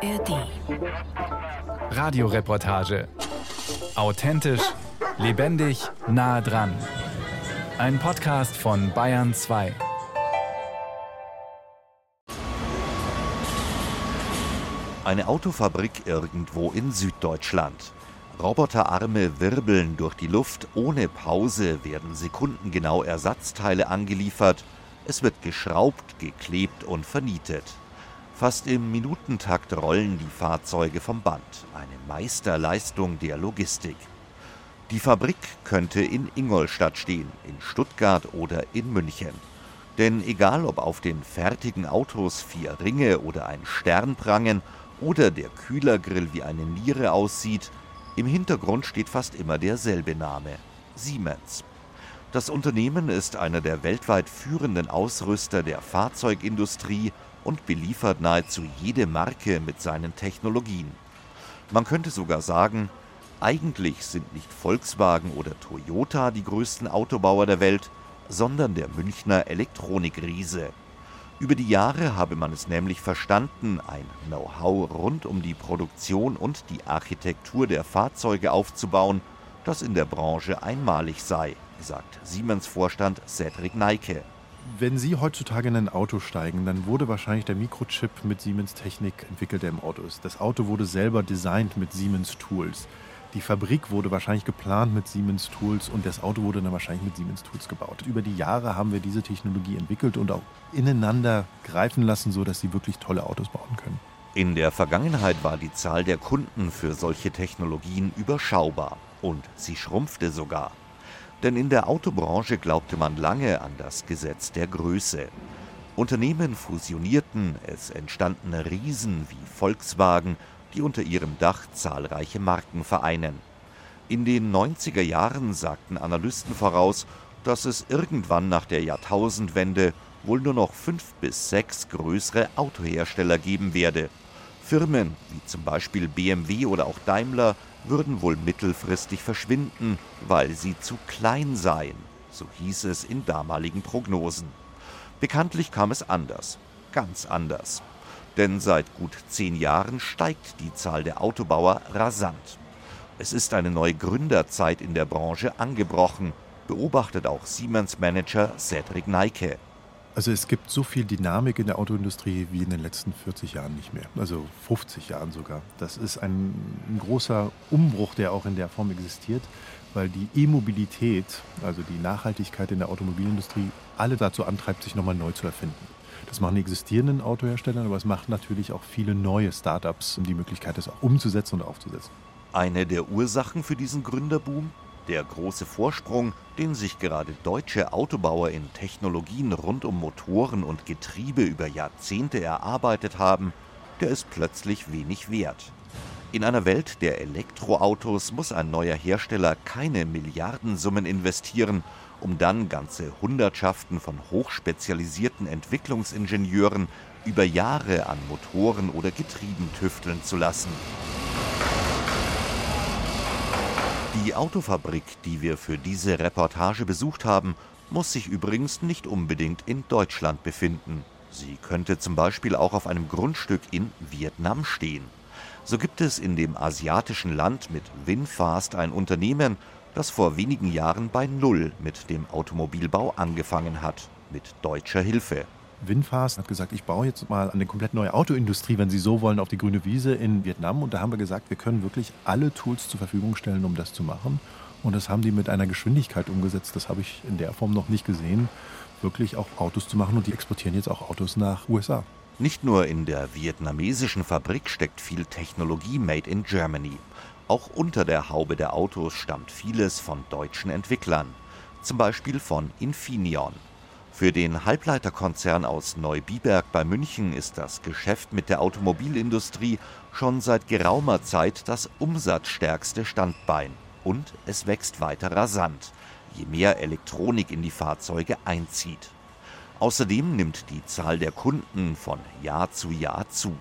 ARD. Radioreportage. Authentisch, lebendig, nah dran. Ein Podcast von Bayern 2. Eine Autofabrik irgendwo in Süddeutschland. Roboterarme wirbeln durch die Luft, ohne Pause werden sekundengenau Ersatzteile angeliefert, es wird geschraubt, geklebt und vernietet. Fast im Minutentakt rollen die Fahrzeuge vom Band, eine Meisterleistung der Logistik. Die Fabrik könnte in Ingolstadt stehen, in Stuttgart oder in München. Denn egal ob auf den fertigen Autos vier Ringe oder ein Stern prangen oder der Kühlergrill wie eine Niere aussieht, im Hintergrund steht fast immer derselbe Name Siemens. Das Unternehmen ist einer der weltweit führenden Ausrüster der Fahrzeugindustrie und beliefert nahezu jede Marke mit seinen Technologien. Man könnte sogar sagen, eigentlich sind nicht Volkswagen oder Toyota die größten Autobauer der Welt, sondern der Münchner Elektronikriese. Über die Jahre habe man es nämlich verstanden, ein Know-how rund um die Produktion und die Architektur der Fahrzeuge aufzubauen, das in der Branche einmalig sei, sagt Siemens-Vorstand Cedric Neike. Wenn Sie heutzutage in ein Auto steigen, dann wurde wahrscheinlich der Mikrochip mit Siemens Technik entwickelt, der im Auto ist. Das Auto wurde selber designt mit Siemens Tools. Die Fabrik wurde wahrscheinlich geplant mit Siemens Tools und das Auto wurde dann wahrscheinlich mit Siemens Tools gebaut. Über die Jahre haben wir diese Technologie entwickelt und auch ineinander greifen lassen, sodass sie wirklich tolle Autos bauen können. In der Vergangenheit war die Zahl der Kunden für solche Technologien überschaubar und sie schrumpfte sogar. Denn in der Autobranche glaubte man lange an das Gesetz der Größe. Unternehmen fusionierten, es entstanden Riesen wie Volkswagen die unter ihrem Dach zahlreiche Marken vereinen. In den 90er Jahren sagten Analysten voraus, dass es irgendwann nach der Jahrtausendwende wohl nur noch fünf bis sechs größere Autohersteller geben werde. Firmen wie zum Beispiel BMW oder auch Daimler würden wohl mittelfristig verschwinden, weil sie zu klein seien, so hieß es in damaligen Prognosen. Bekanntlich kam es anders, ganz anders denn seit gut zehn Jahren steigt die Zahl der Autobauer rasant. Es ist eine neue Gründerzeit in der Branche angebrochen, beobachtet auch Siemens-Manager Cedric Neike. Also es gibt so viel Dynamik in der Autoindustrie wie in den letzten 40 Jahren nicht mehr, also 50 Jahren sogar. Das ist ein, ein großer Umbruch, der auch in der Form existiert, weil die E-Mobilität, also die Nachhaltigkeit in der Automobilindustrie, alle dazu antreibt, sich nochmal neu zu erfinden. Das machen die existierenden Autohersteller, aber es macht natürlich auch viele neue Startups die Möglichkeit, das auch umzusetzen und aufzusetzen. Eine der Ursachen für diesen Gründerboom? Der große Vorsprung, den sich gerade deutsche Autobauer in Technologien rund um Motoren und Getriebe über Jahrzehnte erarbeitet haben, der ist plötzlich wenig wert. In einer Welt der Elektroautos muss ein neuer Hersteller keine Milliardensummen investieren, um dann ganze Hundertschaften von hochspezialisierten Entwicklungsingenieuren über Jahre an Motoren oder Getrieben tüfteln zu lassen. Die Autofabrik, die wir für diese Reportage besucht haben, muss sich übrigens nicht unbedingt in Deutschland befinden. Sie könnte zum Beispiel auch auf einem Grundstück in Vietnam stehen. So gibt es in dem asiatischen Land mit Winfast ein Unternehmen, das vor wenigen Jahren bei Null mit dem Automobilbau angefangen hat, mit deutscher Hilfe. Winfast hat gesagt, ich baue jetzt mal eine komplett neue Autoindustrie, wenn Sie so wollen, auf die grüne Wiese in Vietnam. Und da haben wir gesagt, wir können wirklich alle Tools zur Verfügung stellen, um das zu machen. Und das haben die mit einer Geschwindigkeit umgesetzt, das habe ich in der Form noch nicht gesehen, wirklich auch Autos zu machen. Und die exportieren jetzt auch Autos nach USA. Nicht nur in der vietnamesischen Fabrik steckt viel Technologie made in Germany. Auch unter der Haube der Autos stammt vieles von deutschen Entwicklern, zum Beispiel von Infineon. Für den Halbleiterkonzern aus Neubiberg bei München ist das Geschäft mit der Automobilindustrie schon seit geraumer Zeit das umsatzstärkste Standbein. Und es wächst weiter rasant, je mehr Elektronik in die Fahrzeuge einzieht. Außerdem nimmt die Zahl der Kunden von Jahr zu Jahr zu.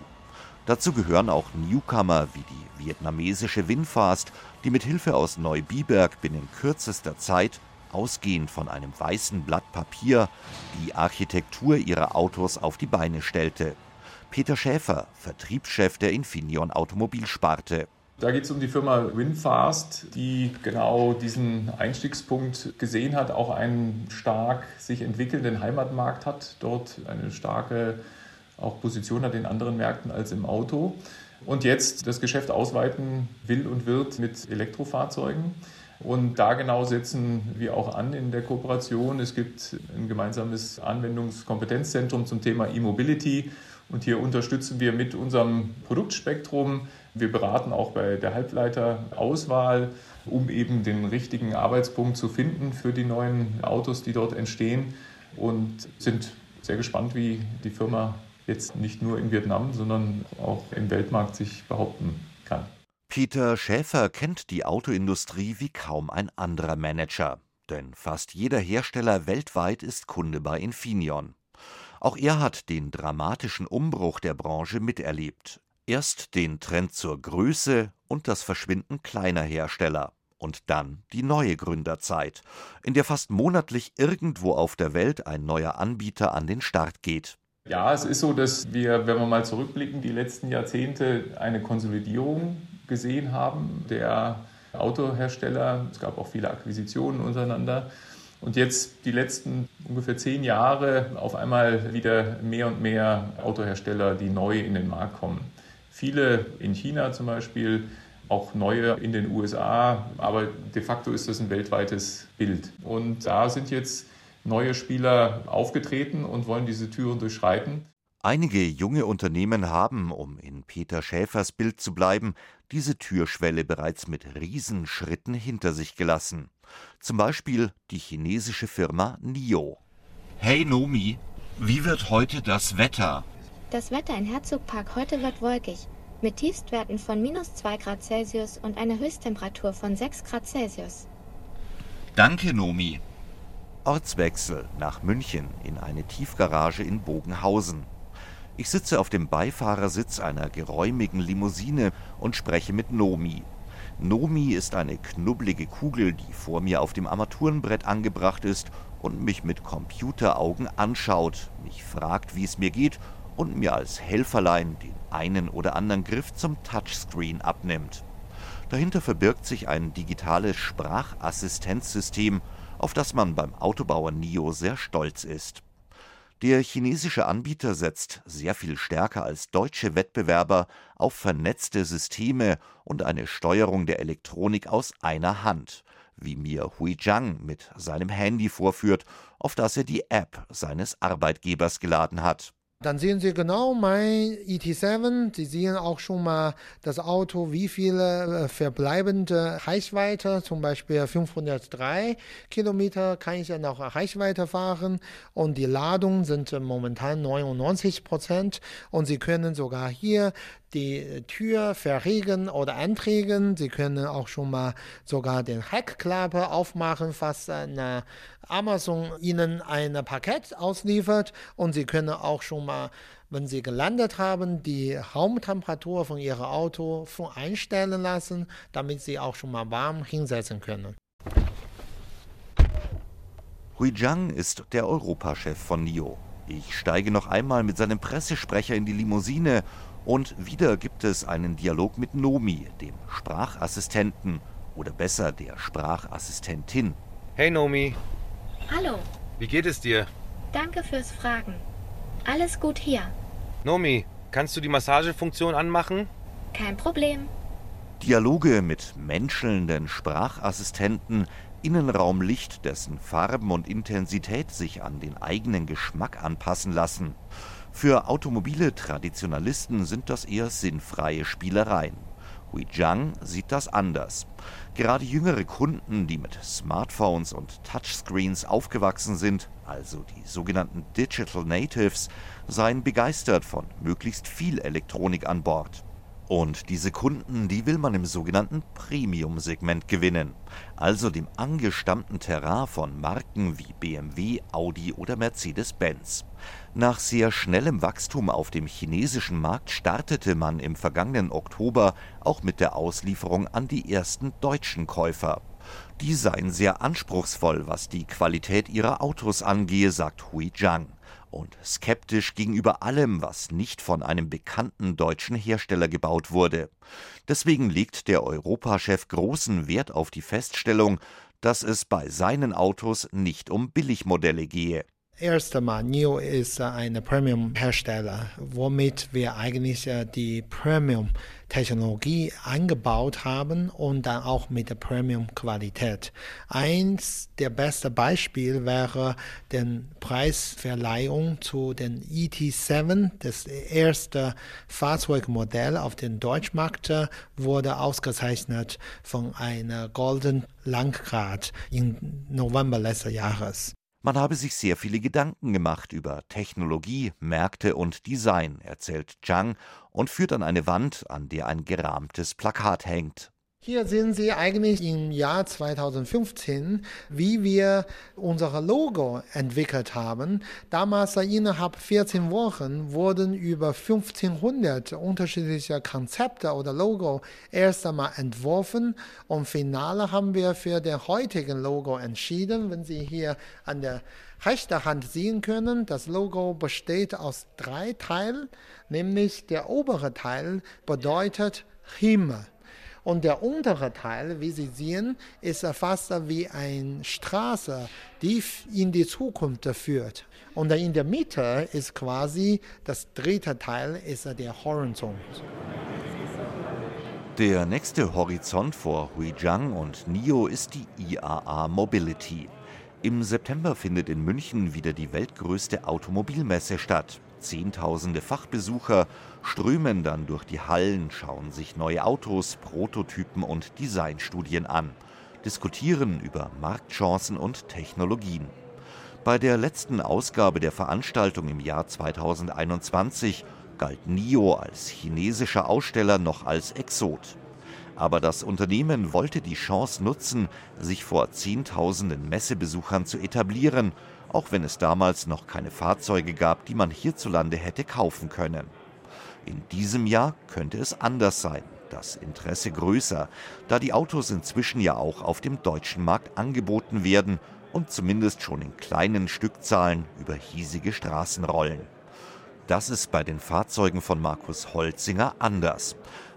Dazu gehören auch Newcomer wie die vietnamesische Winfast, die mit Hilfe aus Neubiberg binnen kürzester Zeit, ausgehend von einem weißen Blatt Papier, die Architektur ihrer Autos auf die Beine stellte. Peter Schäfer, Vertriebschef der Infineon Automobilsparte. Da geht es um die Firma Winfast, die genau diesen Einstiegspunkt gesehen hat, auch einen stark sich entwickelnden Heimatmarkt hat, dort eine starke auch Position hat in anderen Märkten als im Auto und jetzt das Geschäft ausweiten will und wird mit Elektrofahrzeugen. Und da genau setzen wir auch an in der Kooperation. Es gibt ein gemeinsames Anwendungskompetenzzentrum zum Thema E-Mobility und hier unterstützen wir mit unserem Produktspektrum. Wir beraten auch bei der Halbleiterauswahl, um eben den richtigen Arbeitspunkt zu finden für die neuen Autos, die dort entstehen. Und sind sehr gespannt, wie die Firma jetzt nicht nur in Vietnam, sondern auch im Weltmarkt sich behaupten kann. Peter Schäfer kennt die Autoindustrie wie kaum ein anderer Manager. Denn fast jeder Hersteller weltweit ist Kunde bei Infineon. Auch er hat den dramatischen Umbruch der Branche miterlebt. Erst den Trend zur Größe und das Verschwinden kleiner Hersteller. Und dann die neue Gründerzeit, in der fast monatlich irgendwo auf der Welt ein neuer Anbieter an den Start geht. Ja, es ist so, dass wir, wenn wir mal zurückblicken, die letzten Jahrzehnte eine Konsolidierung gesehen haben der Autohersteller. Es gab auch viele Akquisitionen untereinander. Und jetzt die letzten ungefähr zehn Jahre auf einmal wieder mehr und mehr Autohersteller, die neu in den Markt kommen. Viele in China zum Beispiel, auch neue in den USA, aber de facto ist das ein weltweites Bild. Und da sind jetzt neue Spieler aufgetreten und wollen diese Türen durchschreiten. Einige junge Unternehmen haben, um in Peter Schäfers Bild zu bleiben, diese Türschwelle bereits mit Riesenschritten hinter sich gelassen. Zum Beispiel die chinesische Firma NIO. Hey Nomi, wie wird heute das Wetter? Das Wetter in Herzogpark heute wird wolkig, mit Tiefstwerten von minus 2 Grad Celsius und einer Höchsttemperatur von 6 Grad Celsius. Danke, Nomi. Ortswechsel nach München in eine Tiefgarage in Bogenhausen. Ich sitze auf dem Beifahrersitz einer geräumigen Limousine und spreche mit Nomi. Nomi ist eine knubbelige Kugel, die vor mir auf dem Armaturenbrett angebracht ist und mich mit Computeraugen anschaut, mich fragt, wie es mir geht und mir als Helferlein den einen oder anderen Griff zum Touchscreen abnimmt. Dahinter verbirgt sich ein digitales Sprachassistenzsystem, auf das man beim Autobauer NIO sehr stolz ist. Der chinesische Anbieter setzt sehr viel stärker als deutsche Wettbewerber auf vernetzte Systeme und eine Steuerung der Elektronik aus einer Hand, wie mir Hui Zhang mit seinem Handy vorführt, auf das er die App seines Arbeitgebers geladen hat. Dann sehen Sie genau mein ET7. Sie sehen auch schon mal das Auto, wie viele äh, verbleibende Reichweite, zum Beispiel 503 Kilometer kann ich ja noch Reichweite fahren und die Ladung sind momentan 99 Prozent und Sie können sogar hier die Tür verriegeln oder anträgen. Sie können auch schon mal sogar den Heckklappe aufmachen, falls eine Amazon Ihnen ein Paket ausliefert. Und Sie können auch schon mal, wenn Sie gelandet haben, die Raumtemperatur von Ihrem Auto einstellen lassen, damit Sie auch schon mal warm hinsetzen können. Hui Zhang ist der Europachef von NIO. Ich steige noch einmal mit seinem Pressesprecher in die Limousine und wieder gibt es einen Dialog mit Nomi, dem Sprachassistenten oder besser der Sprachassistentin. Hey Nomi. Hallo. Wie geht es dir? Danke fürs Fragen. Alles gut hier. Nomi, kannst du die Massagefunktion anmachen? Kein Problem. Dialoge mit menschelnden Sprachassistenten, Innenraumlicht, dessen Farben und Intensität sich an den eigenen Geschmack anpassen lassen. Für automobile Traditionalisten sind das eher sinnfreie Spielereien. Hui Zhang sieht das anders. Gerade jüngere Kunden, die mit Smartphones und Touchscreens aufgewachsen sind, also die sogenannten Digital Natives, seien begeistert von möglichst viel Elektronik an Bord. Und diese Kunden, die will man im sogenannten Premium-Segment gewinnen, also dem angestammten Terrain von Marken wie BMW, Audi oder Mercedes-Benz. Nach sehr schnellem Wachstum auf dem chinesischen Markt startete man im vergangenen Oktober auch mit der Auslieferung an die ersten deutschen Käufer. Die seien sehr anspruchsvoll, was die Qualität ihrer Autos angehe, sagt Hui Zhang. und skeptisch gegenüber allem, was nicht von einem bekannten deutschen Hersteller gebaut wurde. Deswegen legt der Europachef großen Wert auf die Feststellung, dass es bei seinen Autos nicht um Billigmodelle gehe. Erst einmal, NIO ist ein Premium-Hersteller, womit wir eigentlich äh, die Premium-Technologie eingebaut haben und dann auch mit der Premium-Qualität. Eins der besten Beispiele wäre die Preisverleihung zu den ET7. Das erste Fahrzeugmodell auf dem Deutschmarkt wurde ausgezeichnet von einer Golden Landgrad im November letzten Jahres. Man habe sich sehr viele Gedanken gemacht über Technologie, Märkte und Design, erzählt Zhang und führt an eine Wand, an der ein gerahmtes Plakat hängt. Hier sehen Sie eigentlich im Jahr 2015, wie wir unser Logo entwickelt haben. Damals innerhalb 14 Wochen wurden über 1500 unterschiedliche Konzepte oder Logo erst einmal entworfen und finale haben wir für den heutigen Logo entschieden. Wenn Sie hier an der rechten Hand sehen können, das Logo besteht aus drei Teilen, nämlich der obere Teil bedeutet Himmel. Und der untere Teil, wie Sie sehen, ist fast wie eine Straße, die in die Zukunft führt. Und in der Mitte ist quasi das dritte Teil, ist der Horizont. Der nächste Horizont vor Huijiang und NIO ist die IAA Mobility. Im September findet in München wieder die weltgrößte Automobilmesse statt. Zehntausende Fachbesucher strömen dann durch die Hallen, schauen sich neue Autos, Prototypen und Designstudien an, diskutieren über Marktchancen und Technologien. Bei der letzten Ausgabe der Veranstaltung im Jahr 2021 galt NIO als chinesischer Aussteller noch als Exot. Aber das Unternehmen wollte die Chance nutzen, sich vor Zehntausenden Messebesuchern zu etablieren auch wenn es damals noch keine Fahrzeuge gab, die man hierzulande hätte kaufen können. In diesem Jahr könnte es anders sein, das Interesse größer, da die Autos inzwischen ja auch auf dem deutschen Markt angeboten werden und zumindest schon in kleinen Stückzahlen über hiesige Straßen rollen. Das ist bei den Fahrzeugen von Markus Holzinger anders.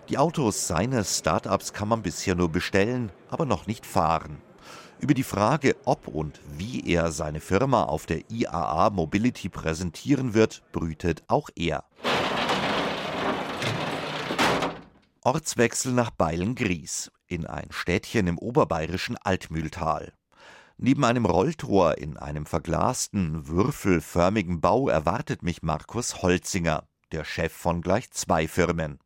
Die Autos seines Startups kann man bisher nur bestellen, aber noch nicht fahren. Über die Frage, ob und wie er seine Firma auf der IAA Mobility präsentieren wird, brütet auch er. Ortswechsel nach Beilengries in ein Städtchen im oberbayerischen Altmühltal. Neben einem Rolltor in einem verglasten, würfelförmigen Bau erwartet mich Markus Holzinger der Chef von gleich zwei Firmen.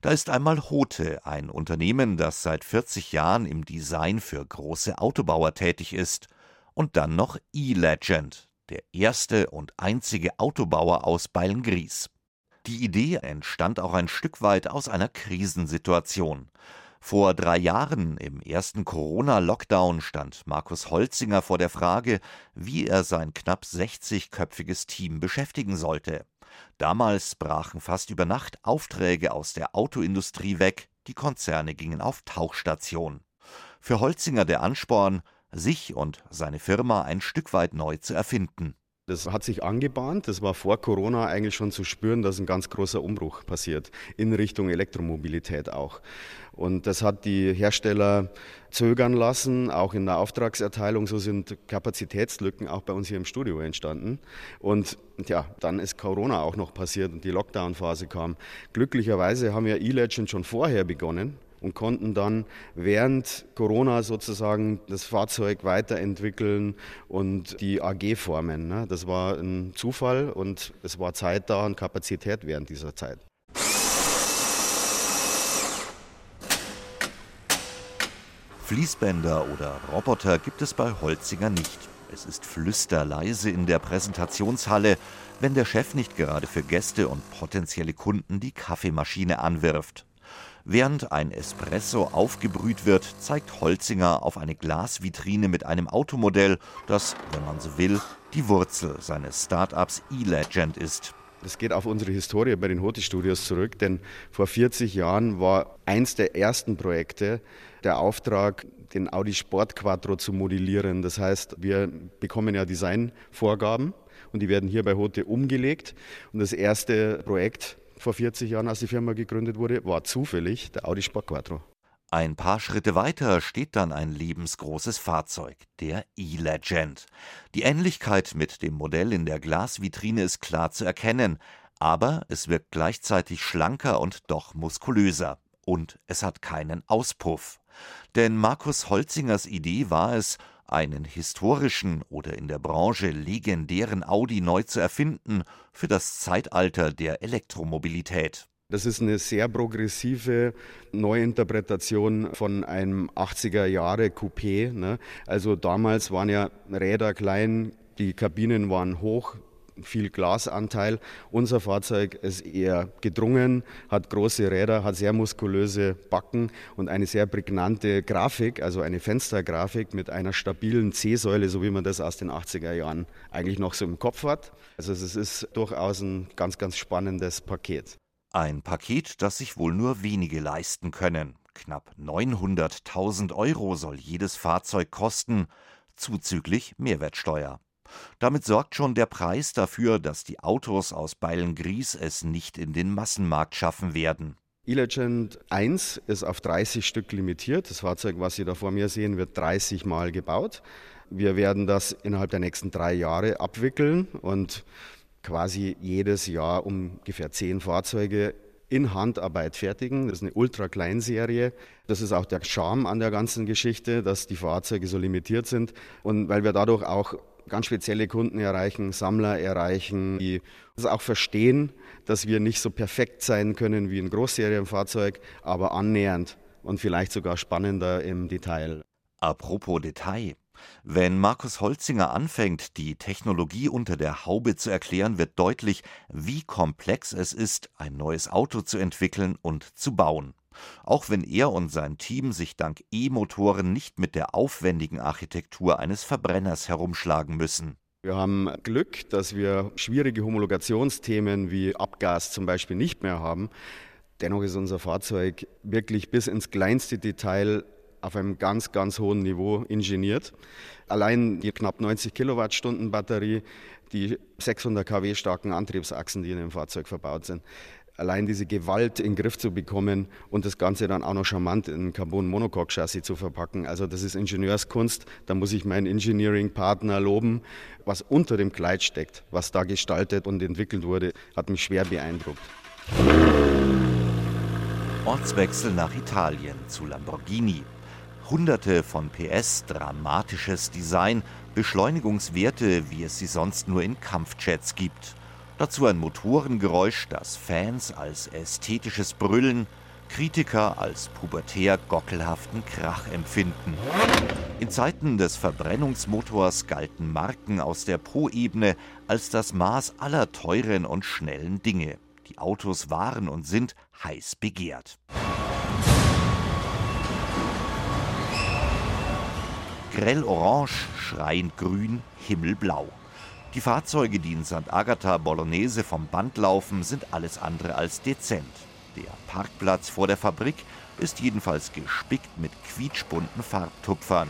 Da ist einmal Hote, ein Unternehmen, das seit 40 Jahren im Design für große Autobauer tätig ist. Und dann noch E-Legend, der erste und einzige Autobauer aus Beilngries. Die Idee entstand auch ein Stück weit aus einer Krisensituation. Vor drei Jahren, im ersten Corona-Lockdown, stand Markus Holzinger vor der Frage, wie er sein knapp 60-köpfiges Team beschäftigen sollte. Damals brachen fast über Nacht Aufträge aus der Autoindustrie weg, die Konzerne gingen auf Tauchstation. Für Holzinger der Ansporn, sich und seine Firma ein Stück weit neu zu erfinden. Das hat sich angebahnt. Das war vor Corona eigentlich schon zu spüren, dass ein ganz großer Umbruch passiert in Richtung Elektromobilität auch. Und das hat die Hersteller zögern lassen, auch in der Auftragserteilung. So sind Kapazitätslücken auch bei uns hier im Studio entstanden. Und ja, dann ist Corona auch noch passiert und die Lockdown-Phase kam. Glücklicherweise haben wir E-Legend schon vorher begonnen und konnten dann während Corona sozusagen das Fahrzeug weiterentwickeln und die AG formen. Ne? Das war ein Zufall und es war Zeit da und Kapazität während dieser Zeit. Fließbänder oder Roboter gibt es bei Holzinger nicht. Es ist flüsterleise in der Präsentationshalle, wenn der Chef nicht gerade für Gäste und potenzielle Kunden die Kaffeemaschine anwirft. Während ein Espresso aufgebrüht wird, zeigt Holzinger auf eine Glasvitrine mit einem Automodell, das, wenn man so will, die Wurzel seines Startups E-Legend ist. Das geht auf unsere Historie bei den Hoti Studios zurück, denn vor 40 Jahren war eins der ersten Projekte der Auftrag, den Audi Sport Quattro zu modellieren. Das heißt, wir bekommen ja Designvorgaben und die werden hier bei Hote umgelegt. Und das erste Projekt vor 40 Jahren, als die Firma gegründet wurde, war zufällig der Audi Sport Quattro. Ein paar Schritte weiter steht dann ein lebensgroßes Fahrzeug, der E-Legend. Die Ähnlichkeit mit dem Modell in der Glasvitrine ist klar zu erkennen, aber es wirkt gleichzeitig schlanker und doch muskulöser. Und es hat keinen Auspuff. Denn Markus Holzingers Idee war es, einen historischen oder in der Branche legendären Audi neu zu erfinden für das Zeitalter der Elektromobilität. Das ist eine sehr progressive Neuinterpretation von einem 80er Jahre Coupé. Ne? Also damals waren ja Räder klein, die Kabinen waren hoch, viel Glasanteil. Unser Fahrzeug ist eher gedrungen, hat große Räder, hat sehr muskulöse Backen und eine sehr prägnante Grafik, also eine Fenstergrafik mit einer stabilen C-Säule, so wie man das aus den 80er Jahren eigentlich noch so im Kopf hat. Also es ist durchaus ein ganz, ganz spannendes Paket. Ein Paket, das sich wohl nur wenige leisten können. Knapp 900.000 Euro soll jedes Fahrzeug kosten, zuzüglich Mehrwertsteuer. Damit sorgt schon der Preis dafür, dass die Autos aus Beilengries es nicht in den Massenmarkt schaffen werden. E-Legend 1 ist auf 30 Stück limitiert. Das Fahrzeug, was Sie da vor mir sehen, wird 30 Mal gebaut. Wir werden das innerhalb der nächsten drei Jahre abwickeln und quasi jedes Jahr ungefähr zehn Fahrzeuge in Handarbeit fertigen. Das ist eine Ultra-Kleinserie. Das ist auch der Charme an der ganzen Geschichte, dass die Fahrzeuge so limitiert sind und weil wir dadurch auch ganz spezielle Kunden erreichen, Sammler erreichen, die das auch verstehen, dass wir nicht so perfekt sein können wie ein Großserienfahrzeug, aber annähernd und vielleicht sogar spannender im Detail. Apropos Detail. Wenn Markus Holzinger anfängt, die Technologie unter der Haube zu erklären, wird deutlich, wie komplex es ist, ein neues Auto zu entwickeln und zu bauen. Auch wenn er und sein Team sich dank E-Motoren nicht mit der aufwendigen Architektur eines Verbrenners herumschlagen müssen. Wir haben Glück, dass wir schwierige Homologationsthemen wie Abgas zum Beispiel nicht mehr haben. Dennoch ist unser Fahrzeug wirklich bis ins kleinste Detail auf einem ganz, ganz hohen Niveau ingeniert. Allein die knapp 90 Kilowattstunden Batterie, die 600 kW starken Antriebsachsen, die in dem Fahrzeug verbaut sind, allein diese Gewalt in den Griff zu bekommen und das Ganze dann auch noch charmant in Carbon-Monocoque-Chassis zu verpacken. Also das ist Ingenieurskunst. Da muss ich meinen Engineering-Partner loben. Was unter dem Kleid steckt, was da gestaltet und entwickelt wurde, hat mich schwer beeindruckt. Ortswechsel nach Italien zu Lamborghini. Hunderte von PS, dramatisches Design, Beschleunigungswerte, wie es sie sonst nur in Kampfjets gibt. Dazu ein Motorengeräusch, das Fans als ästhetisches Brüllen, Kritiker als pubertär gockelhaften Krach empfinden. In Zeiten des Verbrennungsmotors galten Marken aus der Pro-Ebene als das Maß aller teuren und schnellen Dinge. Die Autos waren und sind heiß begehrt. Grell orange, schreiend grün, himmelblau. Die Fahrzeuge, die in St. Agatha Bolognese vom Band laufen, sind alles andere als dezent. Der Parkplatz vor der Fabrik ist jedenfalls gespickt mit quietschbunten Farbtupfern.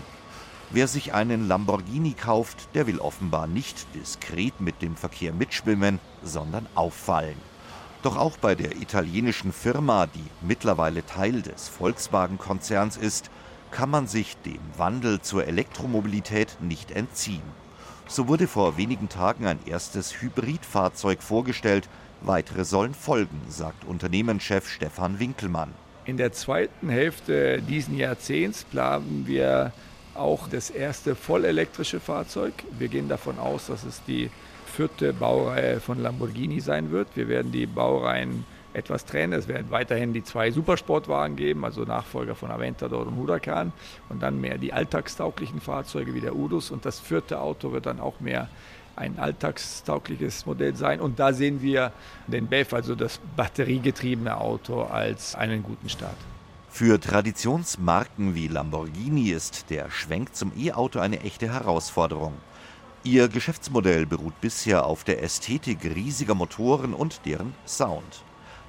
Wer sich einen Lamborghini kauft, der will offenbar nicht diskret mit dem Verkehr mitschwimmen, sondern auffallen. Doch auch bei der italienischen Firma, die mittlerweile Teil des Volkswagen-Konzerns ist, kann man sich dem Wandel zur Elektromobilität nicht entziehen. So wurde vor wenigen Tagen ein erstes Hybridfahrzeug vorgestellt. Weitere sollen folgen, sagt Unternehmenschef Stefan Winkelmann. In der zweiten Hälfte dieses Jahrzehnts planen wir auch das erste vollelektrische Fahrzeug. Wir gehen davon aus, dass es die vierte Baureihe von Lamborghini sein wird. Wir werden die Baureihen etwas trennen. Es werden weiterhin die zwei Supersportwagen geben, also Nachfolger von Aventador und Huracan und dann mehr die alltagstauglichen Fahrzeuge wie der Udus und das vierte Auto wird dann auch mehr ein alltagstaugliches Modell sein und da sehen wir den BEV, also das batteriegetriebene Auto, als einen guten Start. Für Traditionsmarken wie Lamborghini ist der Schwenk zum E-Auto eine echte Herausforderung. Ihr Geschäftsmodell beruht bisher auf der Ästhetik riesiger Motoren und deren Sound.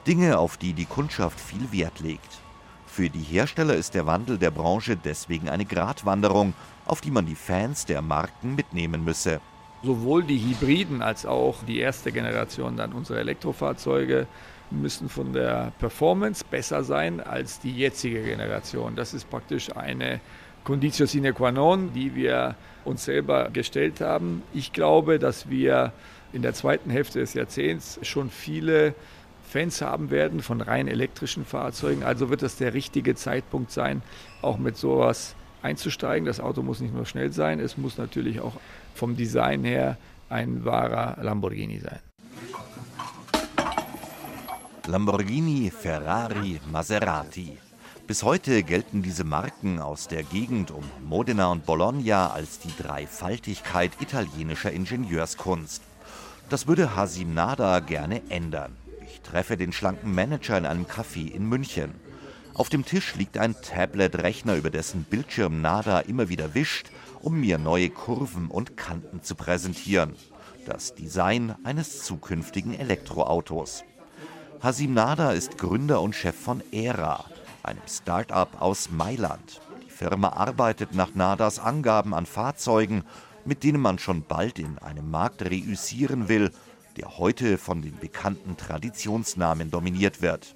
Dinge, auf die die Kundschaft viel Wert legt. Für die Hersteller ist der Wandel der Branche deswegen eine Gratwanderung, auf die man die Fans der Marken mitnehmen müsse. Sowohl die Hybriden als auch die erste Generation dann unserer Elektrofahrzeuge müssen von der Performance besser sein als die jetzige Generation. Das ist praktisch eine Conditio sine qua non, die wir uns selber gestellt haben. Ich glaube, dass wir in der zweiten Hälfte des Jahrzehnts schon viele Fans haben werden von rein elektrischen Fahrzeugen. Also wird das der richtige Zeitpunkt sein, auch mit sowas einzusteigen. Das Auto muss nicht nur schnell sein, es muss natürlich auch vom Design her ein wahrer Lamborghini sein. Lamborghini, Ferrari, Maserati. Bis heute gelten diese Marken aus der Gegend um Modena und Bologna als die Dreifaltigkeit italienischer Ingenieurskunst. Das würde Hasim Nada gerne ändern. Treffe den schlanken Manager in einem Café in München. Auf dem Tisch liegt ein Tablet-Rechner, über dessen Bildschirm Nada immer wieder wischt, um mir neue Kurven und Kanten zu präsentieren. Das Design eines zukünftigen Elektroautos. Hasim Nada ist Gründer und Chef von ERA, einem Start-up aus Mailand. Die Firma arbeitet nach Nadas Angaben an Fahrzeugen, mit denen man schon bald in einem Markt reüssieren will, der heute von den bekannten Traditionsnamen dominiert wird.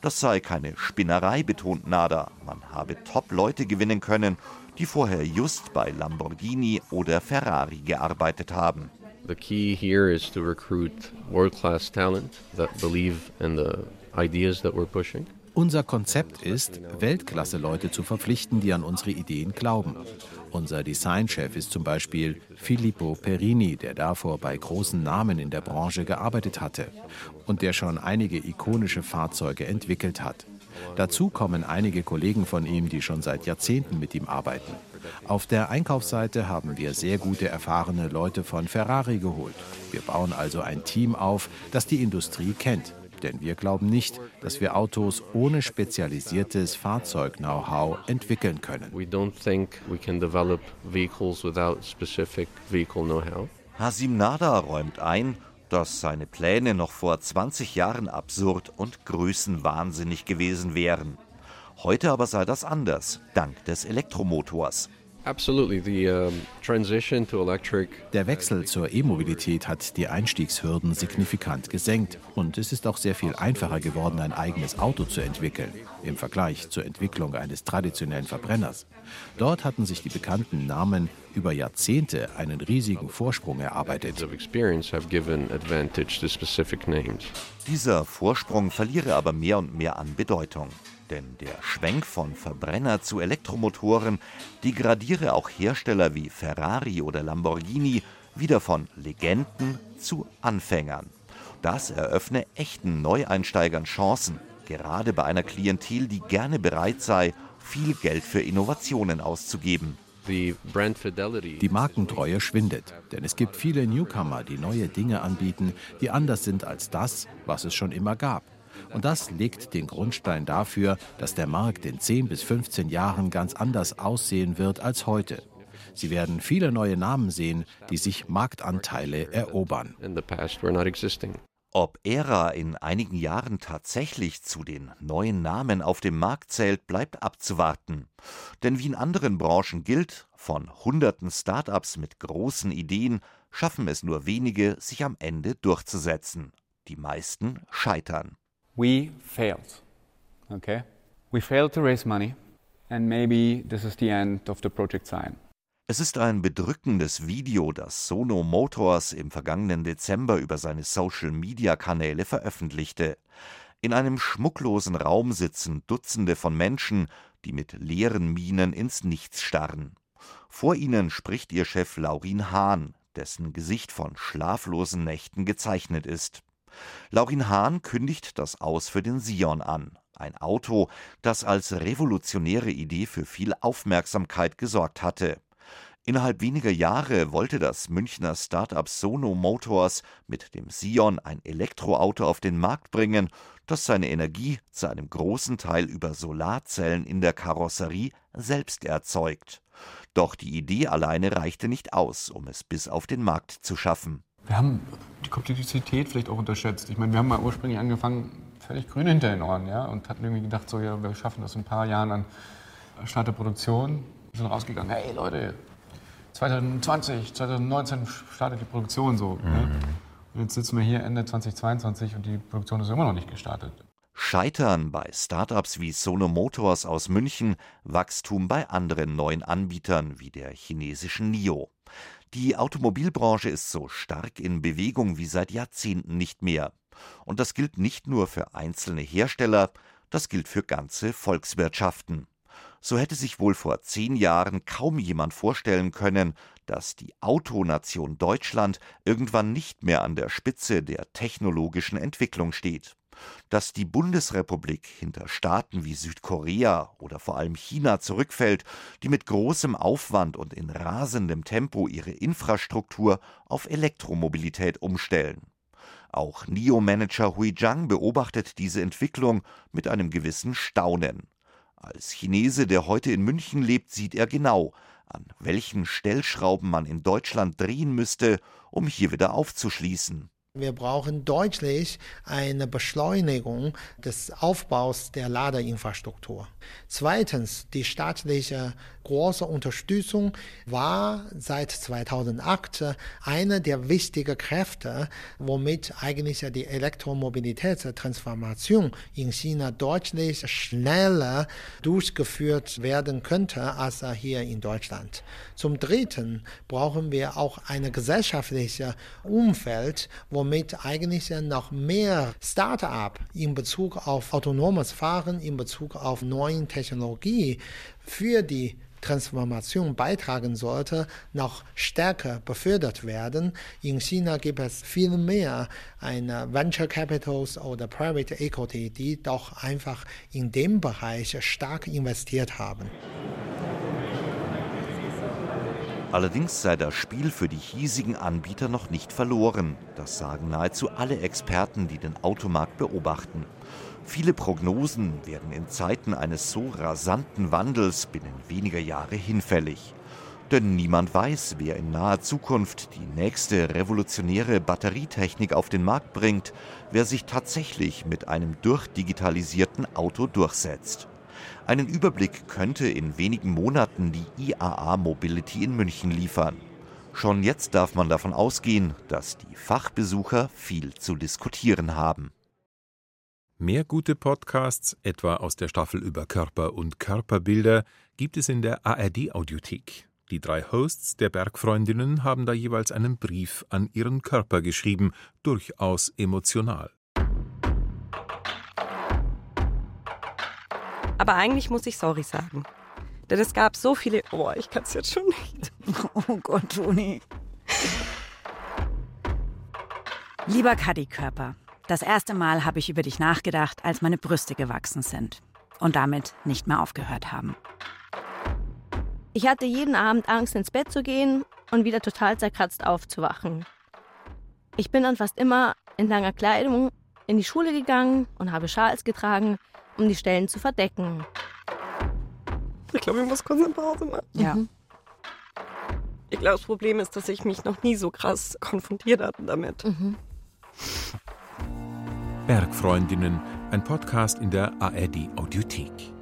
Das sei keine Spinnerei, betont Nada. Man habe Top-Leute gewinnen können, die vorher just bei Lamborghini oder Ferrari gearbeitet haben. The key here is to recruit world-class talent that believe in the ideas that we're pushing. Unser Konzept ist, Weltklasse-Leute zu verpflichten, die an unsere Ideen glauben. Unser Designchef ist zum Beispiel Filippo Perini, der davor bei großen Namen in der Branche gearbeitet hatte und der schon einige ikonische Fahrzeuge entwickelt hat. Dazu kommen einige Kollegen von ihm, die schon seit Jahrzehnten mit ihm arbeiten. Auf der Einkaufsseite haben wir sehr gute, erfahrene Leute von Ferrari geholt. Wir bauen also ein Team auf, das die Industrie kennt. Denn wir glauben nicht, dass wir Autos ohne spezialisiertes Fahrzeug-Know-how entwickeln können. We don't think we can develop vehicles without specific vehicle know-how. Hasim Nada räumt ein, dass seine Pläne noch vor 20 Jahren absurd und größenwahnsinnig gewesen wären. Heute aber sei das anders, dank des Elektromotors. Der Wechsel zur E-Mobilität hat die Einstiegshürden signifikant gesenkt und es ist auch sehr viel einfacher geworden, ein eigenes Auto zu entwickeln im Vergleich zur Entwicklung eines traditionellen Verbrenners. Dort hatten sich die bekannten Namen über Jahrzehnte einen riesigen Vorsprung erarbeitet. Dieser Vorsprung verliere aber mehr und mehr an Bedeutung. Denn der Schwenk von Verbrenner zu Elektromotoren degradiere auch Hersteller wie Ferrari oder Lamborghini wieder von Legenden zu Anfängern. Das eröffne echten Neueinsteigern Chancen, gerade bei einer Klientel, die gerne bereit sei, viel Geld für Innovationen auszugeben. Die Markentreue schwindet, denn es gibt viele Newcomer, die neue Dinge anbieten, die anders sind als das, was es schon immer gab. Und das legt den Grundstein dafür, dass der Markt in 10 bis 15 Jahren ganz anders aussehen wird als heute. Sie werden viele neue Namen sehen, die sich Marktanteile erobern. Ob ERA in einigen Jahren tatsächlich zu den neuen Namen auf dem Markt zählt, bleibt abzuwarten. Denn wie in anderen Branchen gilt, von hunderten Start-ups mit großen Ideen schaffen es nur wenige, sich am Ende durchzusetzen. Die meisten scheitern we failed. Okay? We failed to raise money and maybe this is the end of the project sign. Es ist ein bedrückendes Video, das Sono Motors im vergangenen Dezember über seine Social-Media-Kanäle veröffentlichte. In einem schmucklosen Raum sitzen Dutzende von Menschen, die mit leeren Minen ins Nichts starren. Vor ihnen spricht ihr Chef Laurin Hahn, dessen Gesicht von schlaflosen Nächten gezeichnet ist. Laurin Hahn kündigt das Aus für den Sion an, ein Auto, das als revolutionäre Idee für viel Aufmerksamkeit gesorgt hatte. Innerhalb weniger Jahre wollte das Münchner Start-up Sono Motors mit dem Sion ein Elektroauto auf den Markt bringen, das seine Energie zu einem großen Teil über Solarzellen in der Karosserie selbst erzeugt. Doch die Idee alleine reichte nicht aus, um es bis auf den Markt zu schaffen wir haben die Komplexität vielleicht auch unterschätzt. Ich meine, wir haben mal ursprünglich angefangen, völlig grün hinter den Ohren, ja, und hatten irgendwie gedacht, so, ja, wir schaffen das in ein paar Jahren an Start der Produktion. Wir sind rausgegangen, hey Leute, 2020, 2019 startet die Produktion so. Ne? Mhm. Ne? Und jetzt sitzen wir hier Ende 2022 und die Produktion ist immer noch nicht gestartet. Scheitern bei Startups wie Sono Motors aus München, Wachstum bei anderen neuen Anbietern wie der chinesischen NIO. Die Automobilbranche ist so stark in Bewegung wie seit Jahrzehnten nicht mehr. Und das gilt nicht nur für einzelne Hersteller, das gilt für ganze Volkswirtschaften. So hätte sich wohl vor zehn Jahren kaum jemand vorstellen können, dass die Autonation Deutschland irgendwann nicht mehr an der Spitze der technologischen Entwicklung steht. Dass die Bundesrepublik hinter Staaten wie Südkorea oder vor allem China zurückfällt, die mit großem Aufwand und in rasendem Tempo ihre Infrastruktur auf Elektromobilität umstellen. Auch NIO-Manager Hui Zhang beobachtet diese Entwicklung mit einem gewissen Staunen. Als Chinese, der heute in München lebt, sieht er genau, an welchen Stellschrauben man in Deutschland drehen müsste, um hier wieder aufzuschließen. Wir brauchen deutlich eine Beschleunigung des Aufbaus der Ladeinfrastruktur. Zweitens, die staatliche große Unterstützung war seit 2008 eine der wichtigen Kräfte, womit eigentlich die Elektromobilitätstransformation in China deutlich schneller durchgeführt werden könnte als hier in Deutschland. Zum Dritten brauchen wir auch ein gesellschaftliches Umfeld, womit eigentlich noch mehr Start-up in Bezug auf autonomes Fahren, in Bezug auf neue Technologie für die Transformation beitragen sollte, noch stärker befördert werden. In China gibt es viel mehr eine Venture Capitals oder Private Equity, die doch einfach in dem Bereich stark investiert haben. Allerdings sei das Spiel für die hiesigen Anbieter noch nicht verloren. Das sagen nahezu alle Experten, die den Automarkt beobachten. Viele Prognosen werden in Zeiten eines so rasanten Wandels binnen weniger Jahre hinfällig. Denn niemand weiß, wer in naher Zukunft die nächste revolutionäre Batterietechnik auf den Markt bringt, wer sich tatsächlich mit einem durchdigitalisierten Auto durchsetzt. Einen Überblick könnte in wenigen Monaten die IAA Mobility in München liefern. Schon jetzt darf man davon ausgehen, dass die Fachbesucher viel zu diskutieren haben. Mehr gute Podcasts, etwa aus der Staffel über Körper und Körperbilder, gibt es in der ARD Audiothek. Die drei Hosts der Bergfreundinnen haben da jeweils einen Brief an ihren Körper geschrieben, durchaus emotional. Aber eigentlich muss ich sorry sagen. Denn es gab so viele. Oh, ich kann es jetzt schon nicht. Oh Gott, Toni. Lieber Kaddi-Körper, das erste Mal habe ich über dich nachgedacht, als meine Brüste gewachsen sind und damit nicht mehr aufgehört haben. Ich hatte jeden Abend Angst, ins Bett zu gehen und wieder total zerkratzt aufzuwachen. Ich bin dann fast immer in langer Kleidung in die Schule gegangen und habe Schals getragen, um die Stellen zu verdecken. Ich glaube, ich muss kurz eine Pause machen. Ja. Mhm. Ich glaube, das Problem ist, dass ich mich noch nie so krass konfrontiert hatte damit. Mhm. Bergfreundinnen, ein Podcast in der ARD Audiothek.